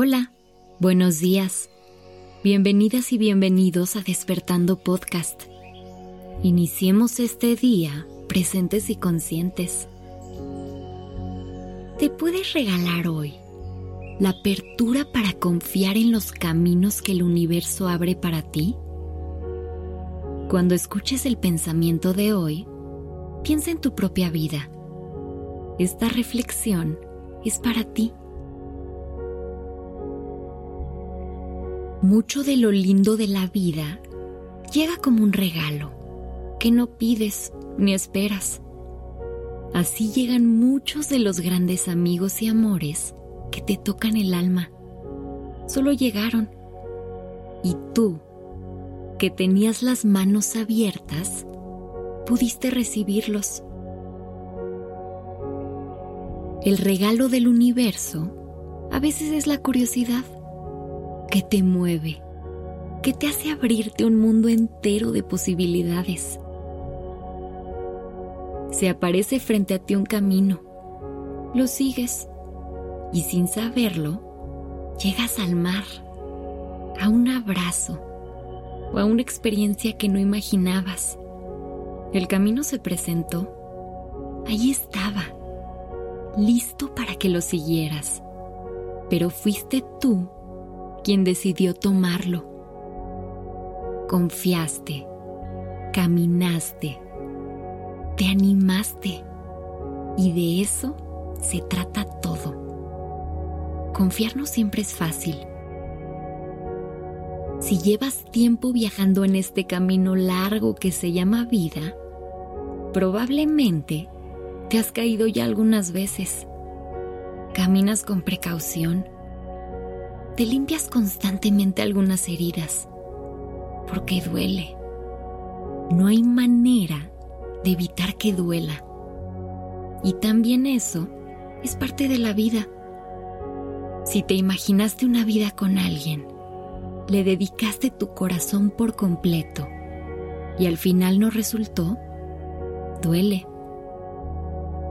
Hola, buenos días. Bienvenidas y bienvenidos a Despertando Podcast. Iniciemos este día presentes y conscientes. Te puedes regalar hoy la apertura para confiar en los caminos que el universo abre para ti. Cuando escuches el pensamiento de hoy, piensa en tu propia vida. Esta reflexión es para ti. Mucho de lo lindo de la vida llega como un regalo que no pides ni esperas. Así llegan muchos de los grandes amigos y amores que te tocan el alma. Solo llegaron. Y tú, que tenías las manos abiertas, pudiste recibirlos. El regalo del universo a veces es la curiosidad que te mueve, que te hace abrirte un mundo entero de posibilidades. Se aparece frente a ti un camino, lo sigues y sin saberlo, llegas al mar, a un abrazo o a una experiencia que no imaginabas. El camino se presentó, allí estaba, listo para que lo siguieras, pero fuiste tú quien decidió tomarlo. Confiaste, caminaste, te animaste y de eso se trata todo. Confiar no siempre es fácil. Si llevas tiempo viajando en este camino largo que se llama vida, probablemente te has caído ya algunas veces. Caminas con precaución te limpias constantemente algunas heridas, porque duele. No hay manera de evitar que duela. Y también eso es parte de la vida. Si te imaginaste una vida con alguien, le dedicaste tu corazón por completo y al final no resultó, duele.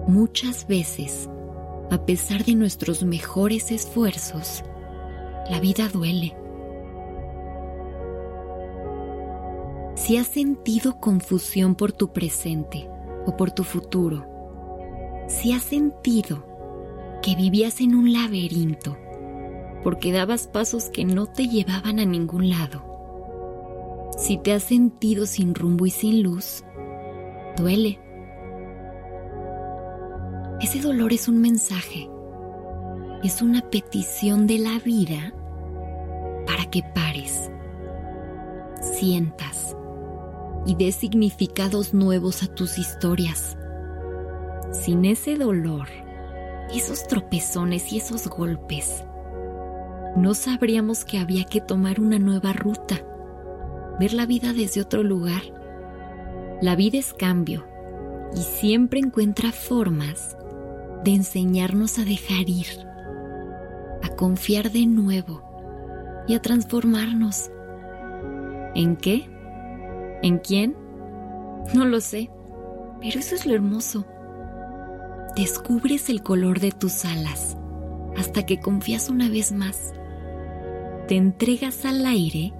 Muchas veces, a pesar de nuestros mejores esfuerzos, la vida duele. Si has sentido confusión por tu presente o por tu futuro, si has sentido que vivías en un laberinto porque dabas pasos que no te llevaban a ningún lado, si te has sentido sin rumbo y sin luz, duele. Ese dolor es un mensaje, es una petición de la vida que pares, sientas y des significados nuevos a tus historias. Sin ese dolor, esos tropezones y esos golpes, no sabríamos que había que tomar una nueva ruta, ver la vida desde otro lugar. La vida es cambio y siempre encuentra formas de enseñarnos a dejar ir, a confiar de nuevo y a transformarnos. ¿En qué? ¿En quién? No lo sé, pero eso es lo hermoso. Descubres el color de tus alas hasta que confías una vez más. Te entregas al aire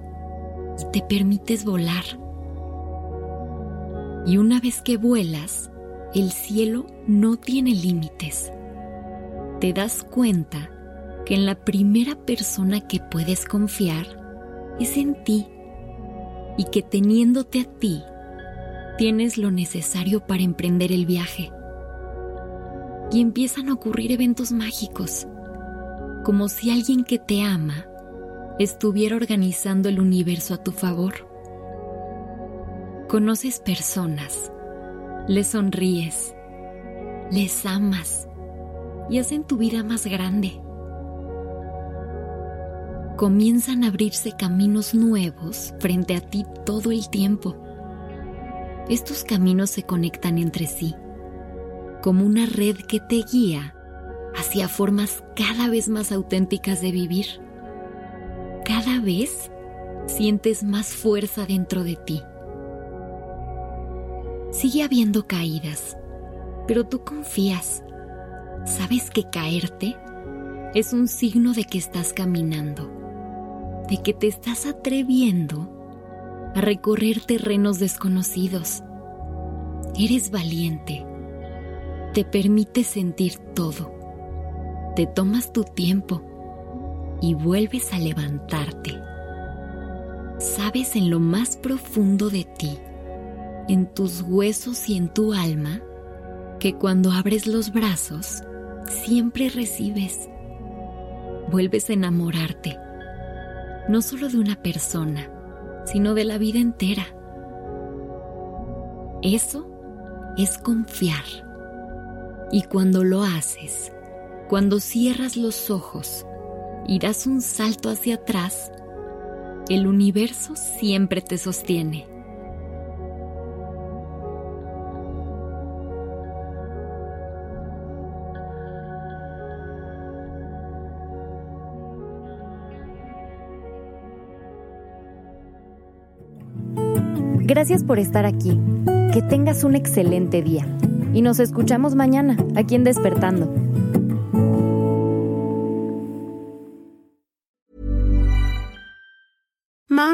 y te permites volar. Y una vez que vuelas, el cielo no tiene límites. Te das cuenta que en la primera persona que puedes confiar es en ti y que teniéndote a ti tienes lo necesario para emprender el viaje. Y empiezan a ocurrir eventos mágicos, como si alguien que te ama estuviera organizando el universo a tu favor. Conoces personas, les sonríes, les amas y hacen tu vida más grande comienzan a abrirse caminos nuevos frente a ti todo el tiempo. Estos caminos se conectan entre sí, como una red que te guía hacia formas cada vez más auténticas de vivir. Cada vez sientes más fuerza dentro de ti. Sigue habiendo caídas, pero tú confías. Sabes que caerte es un signo de que estás caminando, de que te estás atreviendo a recorrer terrenos desconocidos. Eres valiente, te permite sentir todo, te tomas tu tiempo y vuelves a levantarte. Sabes en lo más profundo de ti, en tus huesos y en tu alma, que cuando abres los brazos, siempre recibes. Vuelves a enamorarte, no solo de una persona, sino de la vida entera. Eso es confiar. Y cuando lo haces, cuando cierras los ojos y das un salto hacia atrás, el universo siempre te sostiene. Gracias por estar aquí. Que tengas un excelente día. Y nos escuchamos mañana, aquí en Despertando.